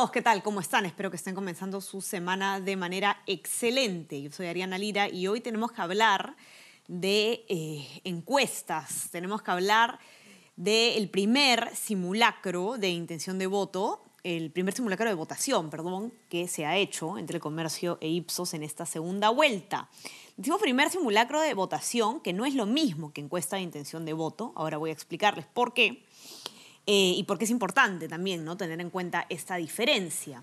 Todos, ¿qué tal? ¿Cómo están? Espero que estén comenzando su semana de manera excelente. Yo soy Ariana Lira y hoy tenemos que hablar de eh, encuestas. Tenemos que hablar del primer simulacro de intención de voto, el primer simulacro de votación, perdón, que se ha hecho entre el comercio e Ipsos en esta segunda vuelta. Decimos primer simulacro de votación, que no es lo mismo que encuesta de intención de voto. Ahora voy a explicarles por qué. Eh, y por qué es importante también ¿no? tener en cuenta esta diferencia.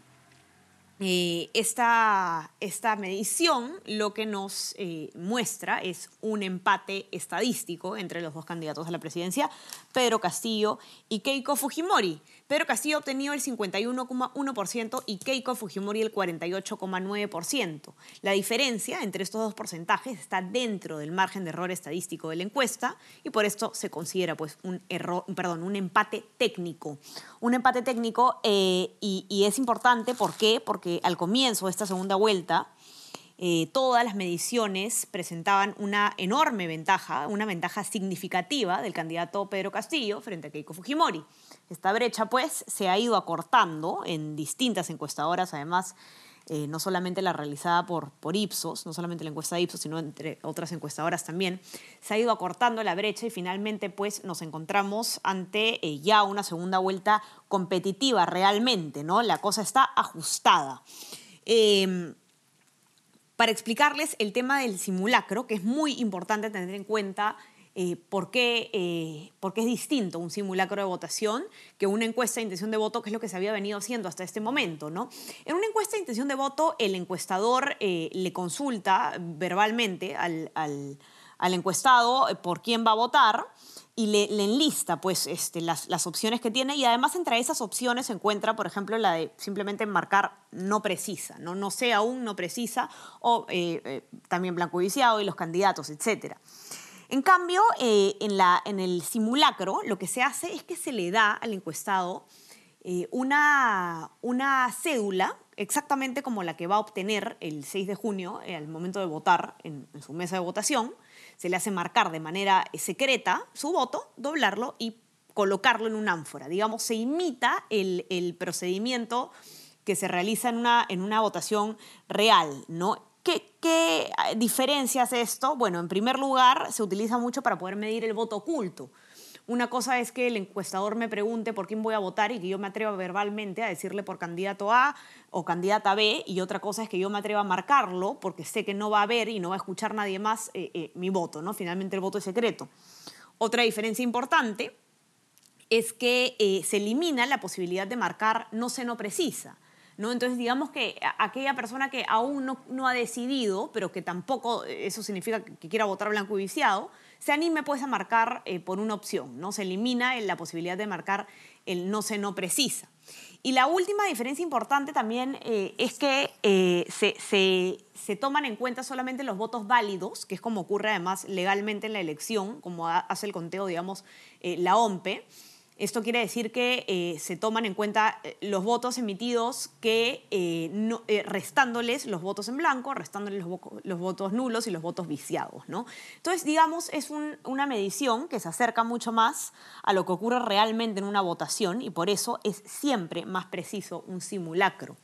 Eh, esta, esta, medición lo que nos eh, muestra es un empate estadístico entre los dos candidatos a la presidencia, Pedro Castillo y Keiko Fujimori. Pedro Castillo ha obtenido el 51,1% y Keiko Fujimori el 48,9%. La diferencia entre estos dos porcentajes está dentro del margen de error estadístico de la encuesta y por esto se considera pues, un, error, perdón, un empate técnico. Un empate técnico eh, y, es importante. Porque al comienzo de esta segunda vuelta, eh, todas las mediciones presentaban una enorme ventaja, una ventaja significativa del candidato Pedro Castillo frente a Keiko Fujimori. Esta brecha, pues, se ha ido acortando en distintas encuestadoras, además, eh, no solamente la realizada por, por Ipsos, no solamente la encuesta de Ipsos, sino entre otras encuestadoras también, se ha ido acortando la brecha y finalmente, pues, nos encontramos ante eh, ya una segunda vuelta competitiva realmente, ¿no? La cosa está ajustada. Eh, para explicarles el tema del simulacro, que es muy importante tener en cuenta eh, por, qué, eh, es distinto un simulacro de votación que una encuesta de intención de voto, que es lo que se había venido haciendo hasta este momento. ¿no? En una encuesta de intención de voto, el encuestador eh, le consulta verbalmente al, encuestado por quién va a votar y le, le enlista pues, este, las, opciones que tiene y además entre esas opciones se encuentra, por ejemplo, la de simplemente marcar no precisa, no, no sé aún, no precisa, o eh, eh, también blanco viciado y los candidatos, etc. En cambio, eh, en, el simulacro lo que se hace es que se le da al encuestado una, una cédula exactamente como la que va a obtener el 6 de junio al momento de votar en, su mesa de votación, se le hace marcar de manera secreta su voto, doblarlo y colocarlo en un ánfora. Digamos, se imita el, el procedimiento que se realiza en una, en una votación real, ¿no? ¿Qué, ¿Qué diferencia hace esto? Bueno, en primer lugar, se utiliza mucho para poder medir el voto oculto. Una cosa es que el encuestador me pregunte por quién voy a votar y que yo me atreva verbalmente a decirle por candidato A o candidata B, y otra cosa es que yo me atreva a marcarlo porque sé que no va a ver y no va a escuchar nadie más eh, eh, mi voto, ¿no? Finalmente el voto es secreto. Otra diferencia importante es que eh, se elimina la posibilidad de marcar no sé, no precisa. ¿No? Entonces, digamos que aquella persona que aún no, no, ha decidido, pero que tampoco eso significa que quiera votar blanco y viciado, se anime pues a marcar eh, por una opción, ¿no? Se elimina la posibilidad de marcar el no sé, no precisa. Y la última diferencia importante también eh, es que eh, se, se, se, toman en cuenta solamente los votos válidos, que es como ocurre además legalmente en la elección, como hace el conteo, digamos, la OMPE. Esto quiere decir que eh, se toman en cuenta eh, los votos emitidos que eh, restándoles los votos en blanco, restándoles los, votos nulos y los votos viciados. ¿no? Entonces, digamos, es un, una medición que se acerca mucho más a lo que ocurre realmente en una votación y por eso es siempre más preciso un simulacro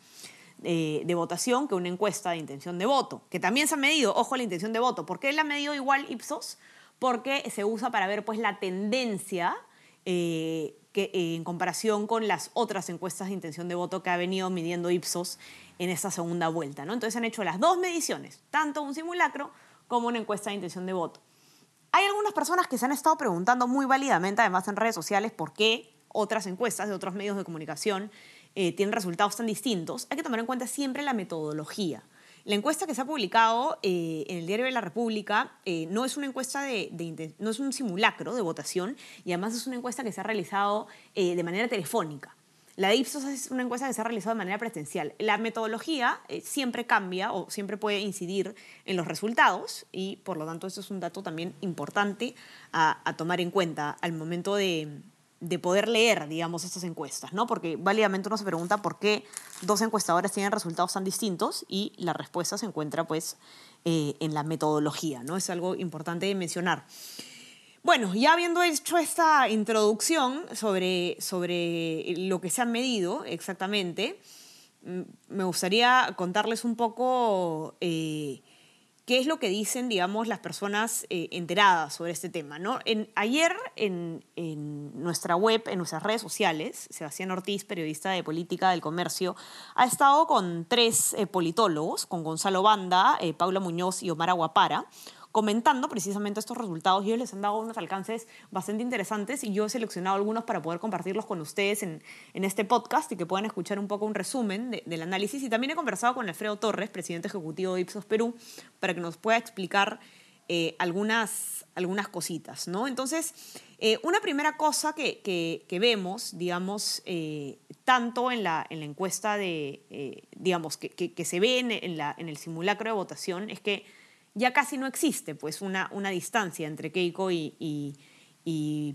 de votación que una encuesta de intención de voto, que también se ha medido, ojo, la intención de voto. ¿Por qué la ha medido igual Ipsos? Porque se usa para ver pues, la tendencia eh, que, eh, en comparación con las otras encuestas de intención de voto que ha venido midiendo Ipsos en esta segunda vuelta. ¿no? Entonces han hecho las dos mediciones, tanto un simulacro como una encuesta de intención de voto. Hay algunas personas que se han estado preguntando muy válidamente, además en redes sociales, por qué otras encuestas de otros medios de comunicación eh, tienen resultados tan distintos. Hay que tomar en cuenta siempre la metodología. La encuesta que se ha publicado eh, en el Diario de la República eh, no es una encuesta de, no es un simulacro de votación y además es una encuesta que se ha realizado eh, de manera telefónica. la de Ipsos es una encuesta que se ha realizado de manera presencial. La metodología siempre cambia o siempre puede incidir en los resultados y por lo tanto eso es un dato también importante a, tomar en cuenta al momento de, poder leer, digamos, estas encuestas, ¿no? Porque válidamente uno se pregunta por qué dos encuestadores tienen resultados tan distintos y la respuesta se encuentra pues eh, en la metodología, ¿no? Es algo importante de mencionar. Bueno, ya habiendo hecho esta introducción sobre, sobre lo que se ha medido exactamente, mm, me gustaría contarles un poco eh, qué es lo que dicen, digamos, las personas eh, enteradas sobre este tema. ayer en, nuestra web, en nuestras redes sociales, Sebastián Ortiz, periodista de política del comercio, ha estado con tres eh, politólogos, con Gonzalo Banda, Paula Muñoz y Omar Aguapara, comentando precisamente estos resultados y ellos les han dado unos alcances bastante interesantes y yo he seleccionado algunos para poder compartirlos con ustedes en, en este podcast y que puedan escuchar un poco un resumen del análisis. Y también he conversado con Alfredo Torres, presidente ejecutivo de Ipsos Perú, para que nos pueda explicar eh, algunas, algunas cositas, ¿no? Entonces, eh, una primera cosa que, que, vemos, digamos, eh, tanto en la, en la encuesta de, digamos, que, que, se ve en, en el simulacro de votación, es que ya casi no existe pues una, una distancia entre Keiko y, y,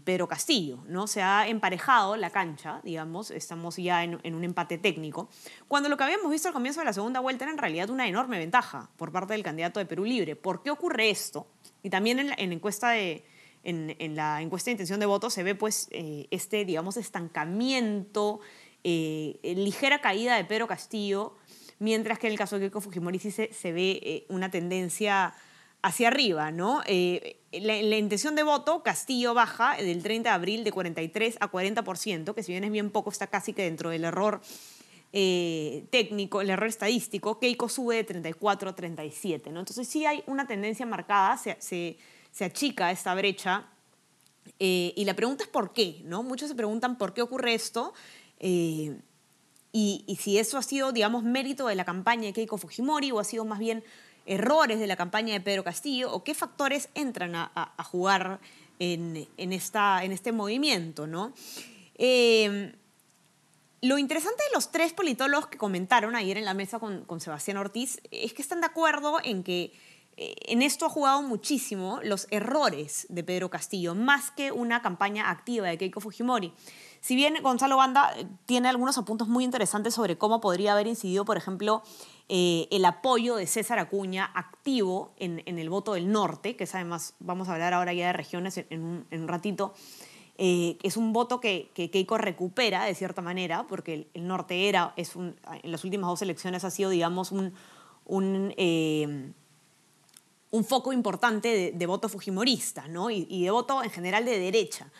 Pedro Castillo, ¿no? Se ha emparejado la cancha, digamos, estamos ya en, un empate técnico, cuando lo que habíamos visto al comienzo de la segunda vuelta era en realidad una enorme ventaja por parte del candidato de Perú Libre. ¿Por qué ocurre esto? Y también en la, encuesta de, en, la encuesta de intención de voto se ve pues eh, este, digamos, estancamiento, eh, ligera caída de Pedro Castillo mientras que en el caso de Keiko Fujimori se, ve eh, una tendencia hacia arriba, ¿no? Eh, la, intención de voto, Castillo baja del 30 de abril de 43 a 40%, que si bien es bien poco, está casi que dentro del error eh, técnico, el error estadístico, Keiko sube de 34 a 37, ¿no? Entonces sí hay una tendencia marcada, se, se, achica esta brecha, y la pregunta es por qué, ¿no? Muchos se preguntan por qué ocurre esto, y, si eso ha sido, digamos, mérito de la campaña de Keiko Fujimori o ha sido más bien errores de la campaña de Pedro Castillo o qué factores entran a, jugar en, esta, en este movimiento, ¿no? Em, lo interesante de los tres politólogos que comentaron ayer en la mesa con, con Sebastián Ortiz es que están de acuerdo en que en esto ha jugado muchísimo los errores de Pedro Castillo, más que una campaña activa de Keiko Fujimori. Si bien Gonzalo Banda eh, tiene algunos apuntes muy interesantes sobre cómo podría haber incidido, por ejemplo, eh, el apoyo de César Acuña activo en, el voto del norte, que es además, vamos a hablar ahora ya de regiones en, un, ratito, eh, es un voto que, Keiko recupera de cierta manera, porque el, norte era, es un, en las últimas dos elecciones ha sido, digamos, un, un, un foco importante de, voto fujimorista, ¿no? Y, y de voto en general de derecha.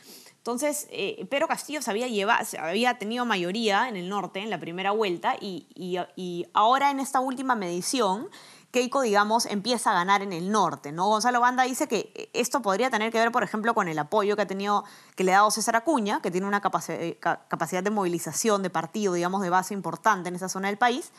Entonces, eh, Pedro Castillo se había, llevado, había tenido mayoría en el norte en la primera vuelta y, ahora en esta última medición, Keiko, digamos, empieza a ganar en el norte, ¿no? Gonzalo Banda dice que esto podría tener que ver, por ejemplo, con el apoyo que ha tenido, que le ha dado César Acuña, que tiene una capacidad de movilización de partido, digamos, de base importante en esa zona del país.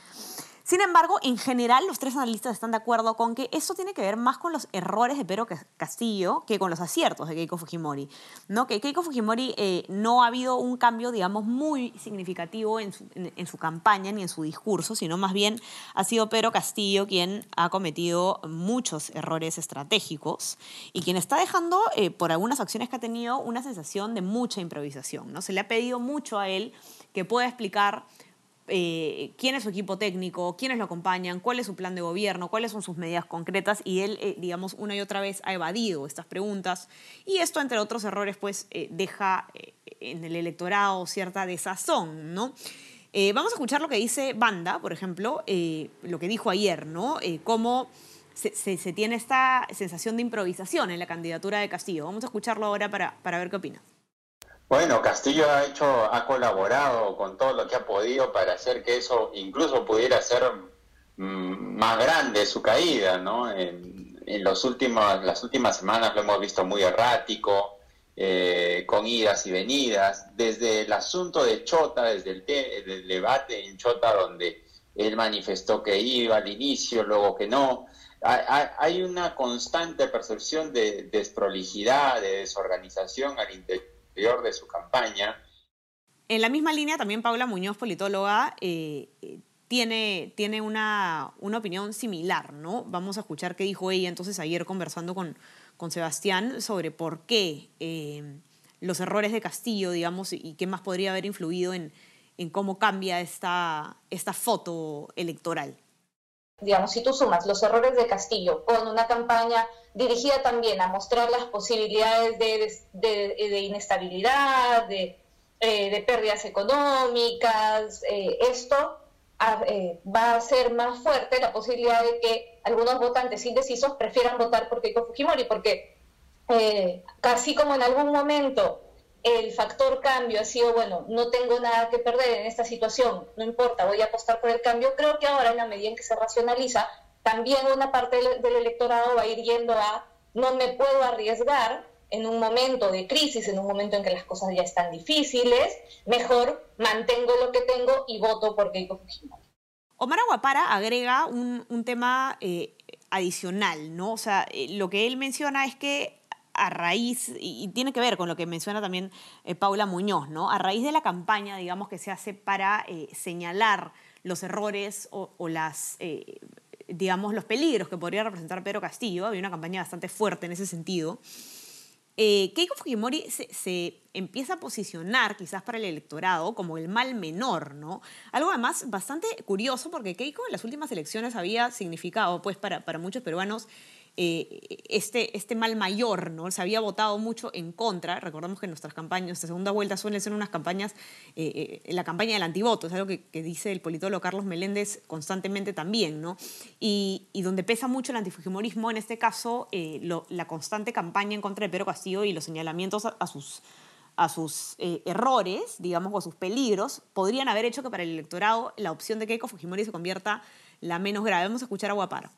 Sin embargo, en general, los tres analistas están de acuerdo con que eso tiene que ver más con los errores de Pedro Castillo que con los aciertos de Keiko Fujimori. ¿no? Que Keiko Fujimori eh, no ha habido un cambio, digamos, muy significativo en su, campaña ni en su discurso, sino más bien ha sido Pedro Castillo quien ha cometido muchos errores estratégicos y quien está dejando, eh, por algunas acciones que ha tenido, una sensación de mucha improvisación. ¿no? Se le ha pedido mucho a él que pueda explicar eh, quién es su equipo técnico, quiénes lo acompañan, cuál es su plan de gobierno, cuáles son sus medidas concretas y él, eh, digamos, una y otra vez ha evadido estas preguntas y esto, entre otros errores, pues eh, deja en el electorado cierta desazón, ¿no? vamos a escuchar lo que dice Banda, por ejemplo, lo que dijo ayer, ¿no? cómo se, se, tiene esta sensación de improvisación en la candidatura de Castillo. Vamos a escucharlo ahora para, para ver qué opina. Bueno, Castillo ha hecho, ha colaborado con todo lo que ha podido para hacer que eso incluso pudiera ser mm, más grande su caída, ¿no? En, los últimos, las últimas semanas lo hemos visto muy errático, eh, con idas y venidas, desde el asunto de Chota, desde el, debate en Chota donde él manifestó que iba al inicio, luego que no. Hay, una constante percepción de desprolijidad, de desorganización al interior de su campaña. En la misma línea, también Paula Muñoz, politóloga, eh, eh, tiene, tiene una, una, opinión similar, ¿no? Vamos a escuchar qué dijo ella entonces ayer conversando con, con Sebastián sobre por qué eh, los errores de Castillo, digamos, y qué más podría haber influido en, en cómo cambia esta, esta foto electoral. Digamos, si tú sumas los errores de Castillo con una campaña dirigida también a mostrar las posibilidades de, de, de inestabilidad, de eh, de pérdidas económicas, eh, esto eh, va a hacer más fuerte la posibilidad de que algunos votantes indecisos prefieran votar por Keiko Fujimori, porque casi como en algún momento el factor cambio ha sido, bueno, no tengo nada que perder en esta situación, no importa, voy a apostar por el cambio, creo que ahora en la medida en que se racionaliza, también una parte del electorado va a ir yendo a no me puedo arriesgar en un momento de crisis, en un momento en que las cosas ya están difíciles, mejor mantengo lo que tengo y voto por Keiko Fujimori. Omar Aguapara agrega un, tema eh, adicional, ¿no? O sea, eh, lo que él menciona es que a raíz, y, tiene que ver con lo que menciona también eh, Paula Muñoz, ¿no? A raíz de la campaña, digamos, que se hace para señalar los errores o, las digamos, los peligros que podría representar Pedro Castillo. Había una campaña bastante fuerte en ese sentido. Eh, Keiko Fujimori se, empieza a posicionar quizás para el electorado como el mal menor, ¿no? Algo además bastante curioso porque Keiko en las últimas elecciones había significado, pues para muchos peruanos, eh, este, este mal mayor, ¿no? Se había votado mucho en contra. Recordamos que nuestras campañas, nuestra segunda vuelta suelen ser unas campañas, eh, eh, la campaña del antivoto, es algo que, dice el politólogo Carlos Meléndez constantemente también, ¿no? Y, donde pesa mucho el antifujimorismo, en este caso, la constante campaña en contra de Pedro Castillo y los señalamientos a, sus a sus errores, digamos, o a sus peligros, podrían haber hecho que para el electorado la opción de Keiko Fujimori se convierta la menos grave. Vamos a escuchar a Guaparo.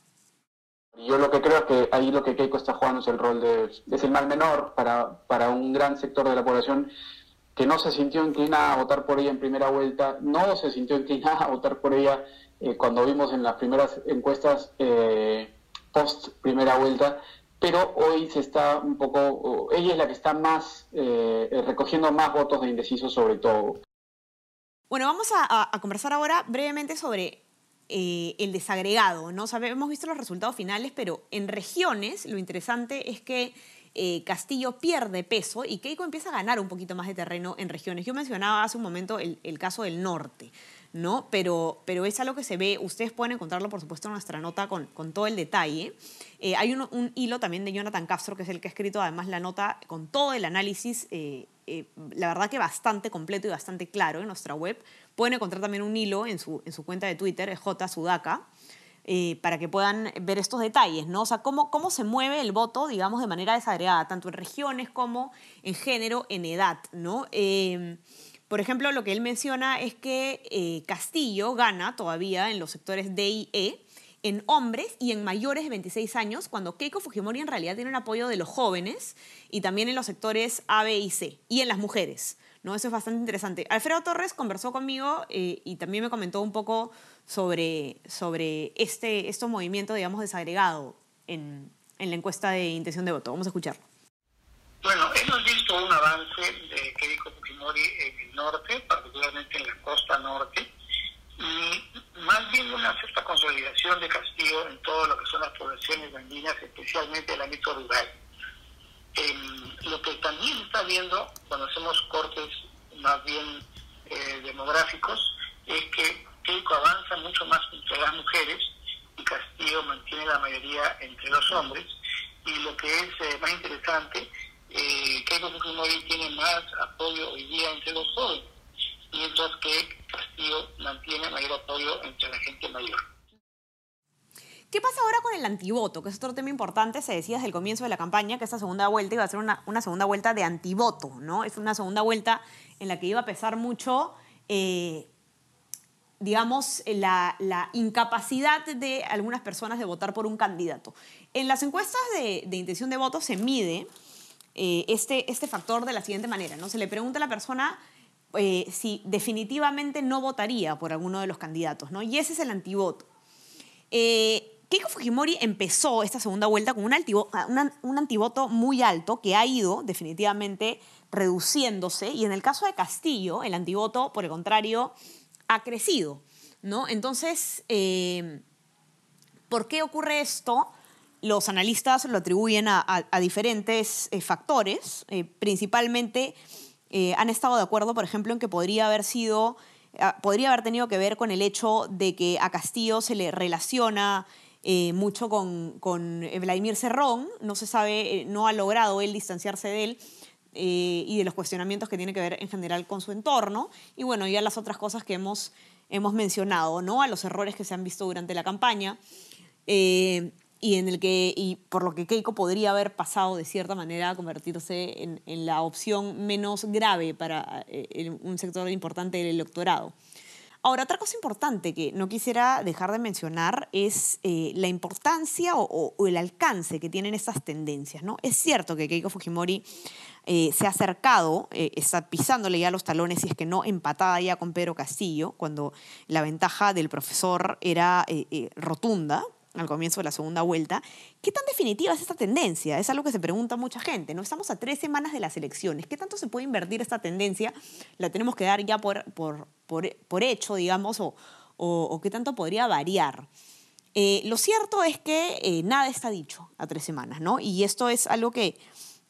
Yo lo que creo es que ahí lo que Keiko está jugando es el rol de, es el mal menor para, para un gran sector de la población que no se sintió inclinada a votar por ella en primera vuelta, no se sintió inclinada a votar por ella eh, cuando vimos en las primeras encuestas eh, post primera vuelta, pero hoy se está un poco, ella es la que está más eh, recogiendo más votos de indecisos sobre todo. Bueno, vamos a conversar ahora brevemente sobre eh, el desagregado, ¿no? hemos visto los resultados finales, pero en regiones lo interesante es que eh, Castillo pierde peso y Keiko empieza a ganar un poquito más de terreno en regiones. Yo mencionaba hace un momento el, caso del norte, ¿no? Pero, pero es algo que se ve, ustedes pueden encontrarlo por supuesto en nuestra nota con, con todo el detalle. Eh, hay un, hilo también de Jonathan Castro, que es el que ha escrito además la nota con todo el análisis, la verdad que bastante completo y bastante claro en nuestra web Pueden encontrar también un hilo en su, en su cuenta de Twitter, J Sudaka, eh, para que puedan ver estos detalles, ¿no? O sea, cómo, cómo se mueve el voto, digamos, de manera desagregada, tanto en regiones como en género, en edad, ¿no? Eh, por ejemplo, lo que él menciona es que eh, Castillo gana todavía en los sectores D y E, en hombres y en mayores de 26 años, cuando Keiko Fujimori en realidad tiene un apoyo de los jóvenes y también en los sectores A, B y C, y en las mujeres. ¿no? Eso es bastante interesante. Alfredo Torres conversó conmigo eh, y también me comentó un poco sobre, sobre este, estos movimientos, digamos, desagregado en, en la encuesta de intención de voto. Vamos a escucharlo. Bueno, hemos visto un avance de Keiko Fujimori en el norte, particularmente en la costa norte, y más bien una cierta consolidación de Castillo en todo lo que son las poblaciones andinas, especialmente el ámbito rural lo que también está viendo cuando hacemos cortes más bien eh, demográficos es que Keiko avanza mucho más entre las mujeres y Castillo mantiene la mayoría entre los hombres. Y lo que es eh, más interesante, eh, Keiko Fujimori tiene más apoyo hoy día entre los jóvenes, mientras que Castillo mantiene mayor apoyo entre la gente mayor. ¿Qué pasa ahora con el antivoto? Que es otro tema importante. Se decía desde el comienzo de la campaña que esta segunda vuelta iba a ser una, segunda vuelta de antivoto, ¿no? Es una segunda vuelta en la que iba a pesar mucho, eh, digamos, la, incapacidad de algunas personas de votar por un candidato. En las encuestas de, intención de voto se mide eh, este, este factor de la siguiente manera, ¿no? Se le pregunta a la persona eh, si definitivamente no votaría por alguno de los candidatos, ¿no? Y ese es el antivoto. Keiko Fujimori empezó esta segunda vuelta con un, un antivoto muy alto que ha ido definitivamente reduciéndose y en el caso de Castillo, el antivoto, por el contrario, ha crecido. ¿no? Entonces, eh, ¿por qué ocurre esto? Los analistas lo atribuyen a, diferentes eh, factores, eh, han estado de acuerdo, por ejemplo, en que podría haber sido, ah, podría haber tenido que ver con el hecho de que a Castillo se le relaciona mucho con, con, Vladimir Cerrón, no se sabe, no ha logrado él distanciarse de él, eh, y de los cuestionamientos que tiene que ver en general con su entorno. Y bueno, ya las otras cosas que hemos, hemos mencionado, ¿no? A los errores que se han visto durante la campaña. Eh, y en el que y por lo que Keiko podría haber pasado de cierta manera a convertirse en, en la opción menos grave para eh, un sector importante del electorado. Ahora, otra cosa importante que no quisiera dejar de mencionar es eh, la importancia o, el alcance que tienen estas tendencias. ¿no? Es cierto que Keiko Fujimori eh, se ha acercado, eh, está pisándole ya los talones, y es que no empatada ya con Pedro Castillo, cuando la ventaja del profesor era rotunda, al comienzo de la segunda vuelta. ¿Qué tan definitiva es esta tendencia? Es algo que se pregunta mucha gente. ¿no? Estamos a tres semanas de las elecciones. ¿Qué tanto se puede invertir esta tendencia? La tenemos que dar ya por, por, por, hecho, digamos, o, o, qué tanto podría variar. Eh, lo cierto es que eh, nada está dicho a tres semanas, ¿no? Y esto es algo que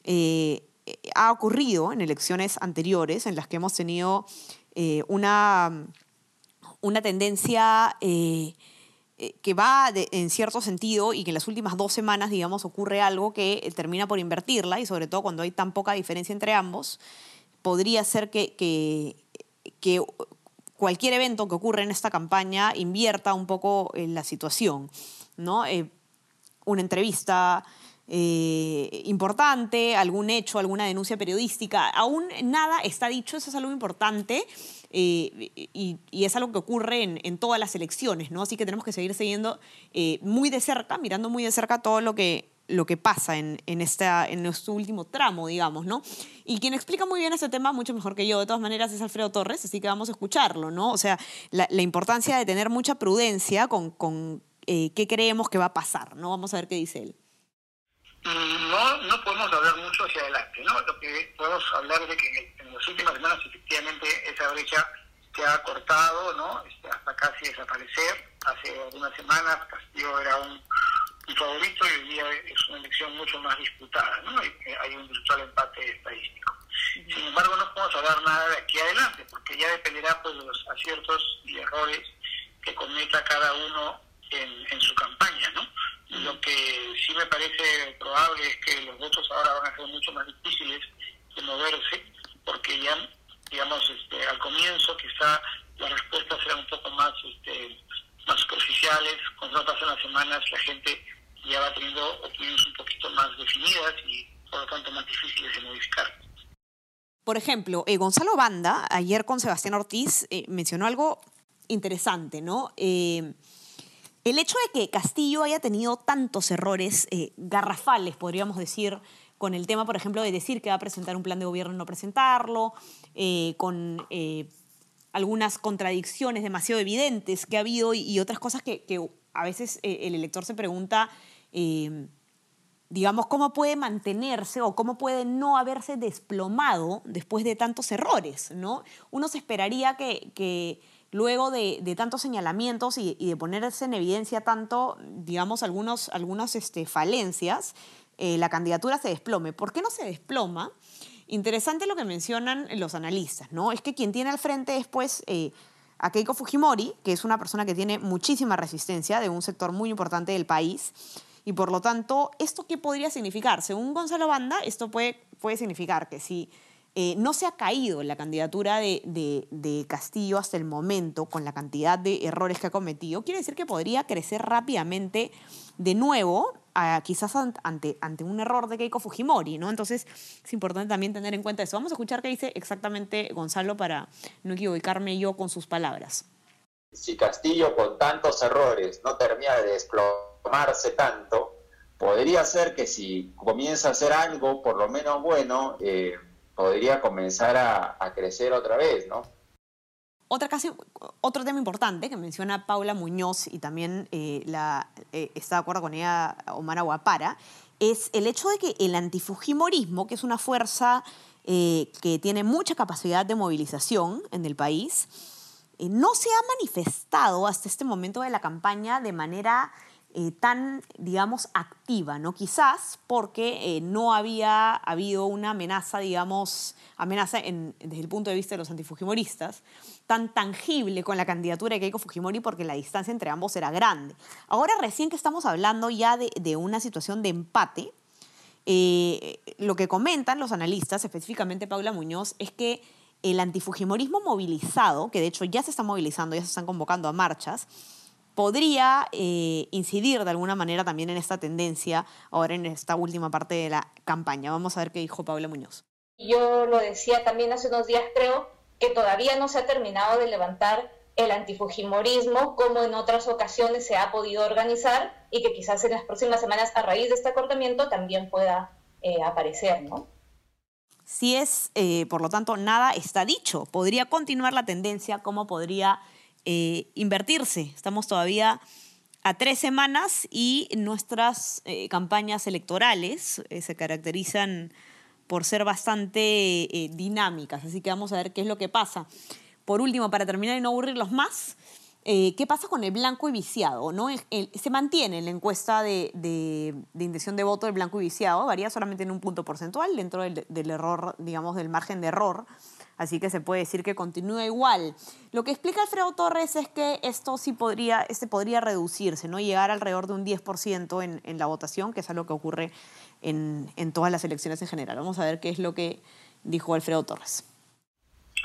eh, ha ocurrido en elecciones anteriores en las que hemos tenido una, una tendencia que va en cierto sentido y que en las últimas dos semanas, digamos, ocurre algo que eh, termina por invertirla y sobre todo cuando hay tan poca diferencia entre ambos, podría ser que, que, cualquier evento que ocurra en esta campaña invierta un poco en la situación, ¿no? Eh, una entrevista importante, algún hecho, alguna denuncia periodística, aún nada está dicho, eso es algo importante eh, y, es algo que ocurre en, todas las elecciones, ¿no? Así que tenemos que seguir siguiendo eh, muy de cerca, mirando muy de cerca todo lo que, lo que pasa en, en, esta, en nuestro último tramo, digamos, ¿no? Y quien explica muy bien ese tema, mucho mejor que yo, de todas maneras, es Alfredo Torres, así que vamos a escucharlo, ¿no? O sea, la, importancia de tener mucha prudencia con, con eh, qué creemos que va a pasar, ¿no? Vamos a ver qué dice él. No, no podemos hablar mucho hacia adelante, ¿no? Lo que podemos hablar de que en las últimas semanas efectivamente esa brecha se ha cortado, ¿no? Este, hasta casi desaparecer. Hace algunas semanas Castillo era un, favorito y hoy día es una elección mucho más disputada, ¿no? Hay, hay un virtual empate estadístico. Sin embargo, no podemos hablar nada de aquí adelante, porque ya dependerá pues, de los aciertos y errores que cometa cada uno en, en su campaña, ¿no? Lo que sí me parece probable es que los votos ahora van a ser mucho más difíciles de moverse, porque ya, digamos, este, al comienzo quizá las respuestas eran un poco más, este, más superficiales, cuando pasan las semanas la gente ya va teniendo opiniones un poquito más definidas y por lo tanto más difíciles de modificar. Por ejemplo, eh, Gonzalo Banda, ayer con Sebastián Ortiz, eh, mencionó algo interesante, ¿no? Eh, el hecho de que Castillo haya tenido tantos errores eh, garrafales, podríamos decir, con el tema, por ejemplo, de decir que va a presentar un plan de gobierno y no presentarlo, eh, con eh, algunas contradicciones demasiado evidentes que ha habido y, otras cosas que, a veces el elector se pregunta, digamos, cómo puede mantenerse o cómo puede no haberse desplomado después de tantos errores, ¿no? Uno se esperaría que luego de, tantos señalamientos y, de ponerse en evidencia tanto, digamos, algunos, algunas este, falencias, eh, la candidatura se desplome. ¿Por qué no se desploma? Interesante lo que mencionan los analistas, ¿no? Es que quien tiene al frente después eh, a Keiko Fujimori, que es una persona que tiene muchísima resistencia de un sector muy importante del país, y por lo tanto, ¿esto qué podría significar? Según Gonzalo Banda, esto puede, puede significar que si eh, no se ha caído la candidatura de, Castillo hasta el momento con la cantidad de errores que ha cometido. Quiere decir que podría crecer rápidamente de nuevo, quizás ante, ante un error de Keiko Fujimori, ¿no? Entonces es importante también tener en cuenta eso. Vamos a escuchar qué dice exactamente Gonzalo para no equivocarme yo con sus palabras. Si Castillo con tantos errores no termina de desplomarse tanto, podría ser que si comienza a hacer algo por lo menos bueno, eh, podría comenzar a, crecer otra vez, ¿no? Otra casi, otro tema importante que menciona Paula Muñoz y también eh, la, eh, está de acuerdo con ella Omar Aguapara, es el hecho de que el antifujimorismo, que es una fuerza eh, que tiene mucha capacidad de movilización en el país, no se ha manifestado hasta este momento de la campaña de manera eh, tan, digamos, activa, ¿no? Quizás porque eh, no había habido una amenaza, digamos, amenaza desde el punto de vista de los antifujimoristas, tan tangible con la candidatura de Keiko Fujimori porque la distancia entre ambos era grande. Ahora recién que estamos hablando ya de, una situación de empate, eh, lo que comentan los analistas, específicamente Paula Muñoz, es que el antifujimorismo movilizado, que de hecho ya se está movilizando, ya se están convocando a marchas, podría eh, incidir de alguna manera también en esta tendencia ahora en esta última parte de la campaña. Vamos a ver qué dijo Paula Muñoz. Yo lo decía también hace unos días, creo que todavía no se ha terminado de levantar el antifujimorismo como en otras ocasiones se ha podido organizar y que quizás en las próximas semanas a raíz de este acortamiento también pueda eh, aparecer, ¿no? Si es, eh, por lo tanto, nada está dicho. Podría continuar la tendencia, como podría eh, invertirse. Estamos todavía a tres semanas y nuestras campañas electorales se caracterizan por ser bastante dinámicas. Así que vamos a ver qué es lo que pasa. Por último, para terminar y no aburrirlos más, ¿qué pasa con el blanco y viciado? ¿no? se mantiene en la encuesta de, de, intención de voto el blanco y viciado, varía solamente en un punto porcentual dentro del, del error, digamos, del margen de error así que se puede decir que continúa igual. Lo que explica Alfredo Torres es que esto sí podría, este podría reducirse, ¿no? llegar alrededor de un 10% en, en la votación, que es algo que ocurre en, en todas las elecciones en general. Vamos a ver qué es lo que dijo Alfredo Torres.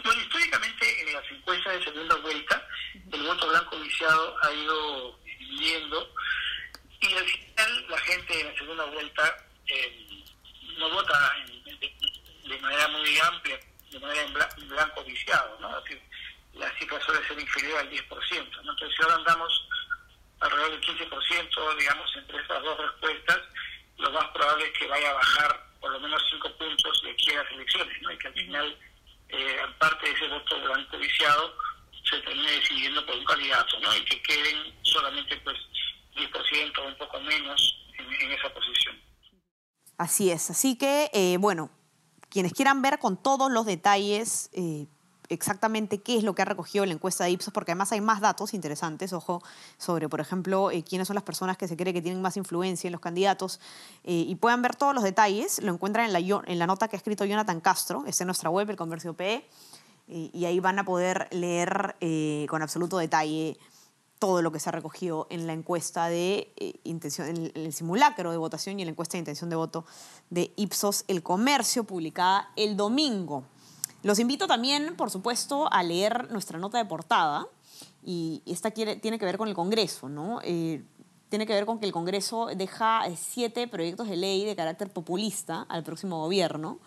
Bueno, históricamente en las encuestas de segunda vuelta, el voto blanco viciado ha ido disminuyendo y al final la gente en la segunda vuelta eh, no vota de manera muy amplia de manera en blanco viciado, ¿no? la cifra suele ser inferior al 10%, ¿no? Entonces, si ahora andamos alrededor del 15%, digamos, entre estas dos respuestas, lo más probable es que vaya a bajar por lo menos 5 puntos de aquí a las elecciones, ¿no? Y que al final, eh, parte de ese voto blanco viciado, se termine decidiendo por un candidato, ¿no? Y que queden solamente, pues, 10% o un poco menos en, esa posición. Así es, así que, eh, bueno, quienes quieran ver con todos los detalles eh, exactamente qué es lo que ha recogido la encuesta de Ipsos, porque además hay más datos interesantes, ojo, sobre, por ejemplo, eh, quiénes son las personas que se cree que tienen más influencia en los candidatos, eh, y puedan ver todos los detalles, lo encuentran en la, en la nota que ha escrito Jonathan Castro, está en nuestra web, el Comercio PE, y ahí van a poder leer con absoluto detalle todo lo que se ha recogido en la encuesta de eh, intención, en el simulacro de votación y en la encuesta de intención de voto de Ipsos El Comercio, publicada el domingo. Los invito también, por supuesto, a leer nuestra nota de portada, y esta tiene que ver con el Congreso, ¿no? Eh, tiene que ver con que el Congreso deja eh, siete proyectos de ley de carácter populista al próximo gobierno.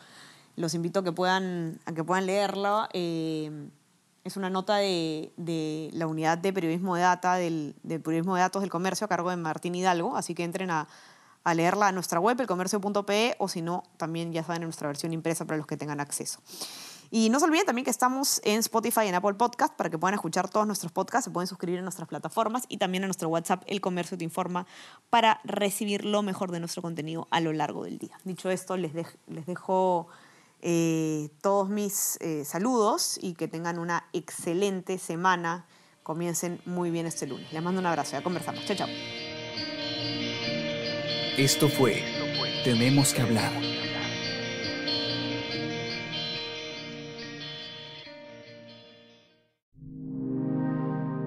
Los invito a que puedan, a que puedan leerla. Es una nota de, la unidad de periodismo de data, del, periodismo de datos del comercio a cargo de Martín Hidalgo, así que entren a, leerla a nuestra web, elcomercio.pe, o si no, también ya saben en nuestra versión impresa para los que tengan acceso. Y no se olviden también que estamos en Spotify y en Apple Podcast para que puedan escuchar todos nuestros podcasts, se pueden suscribir a nuestras plataformas y también a nuestro WhatsApp El Comercio Te Informa para recibir lo mejor de nuestro contenido a lo largo del día. Dicho esto, les, les dejo eh, todos mis eh, saludos y que tengan una excelente semana. Comiencen muy bien este lunes. Les mando un abrazo. Ya conversamos. Chao, chao. Esto fue Tenemos que hablar.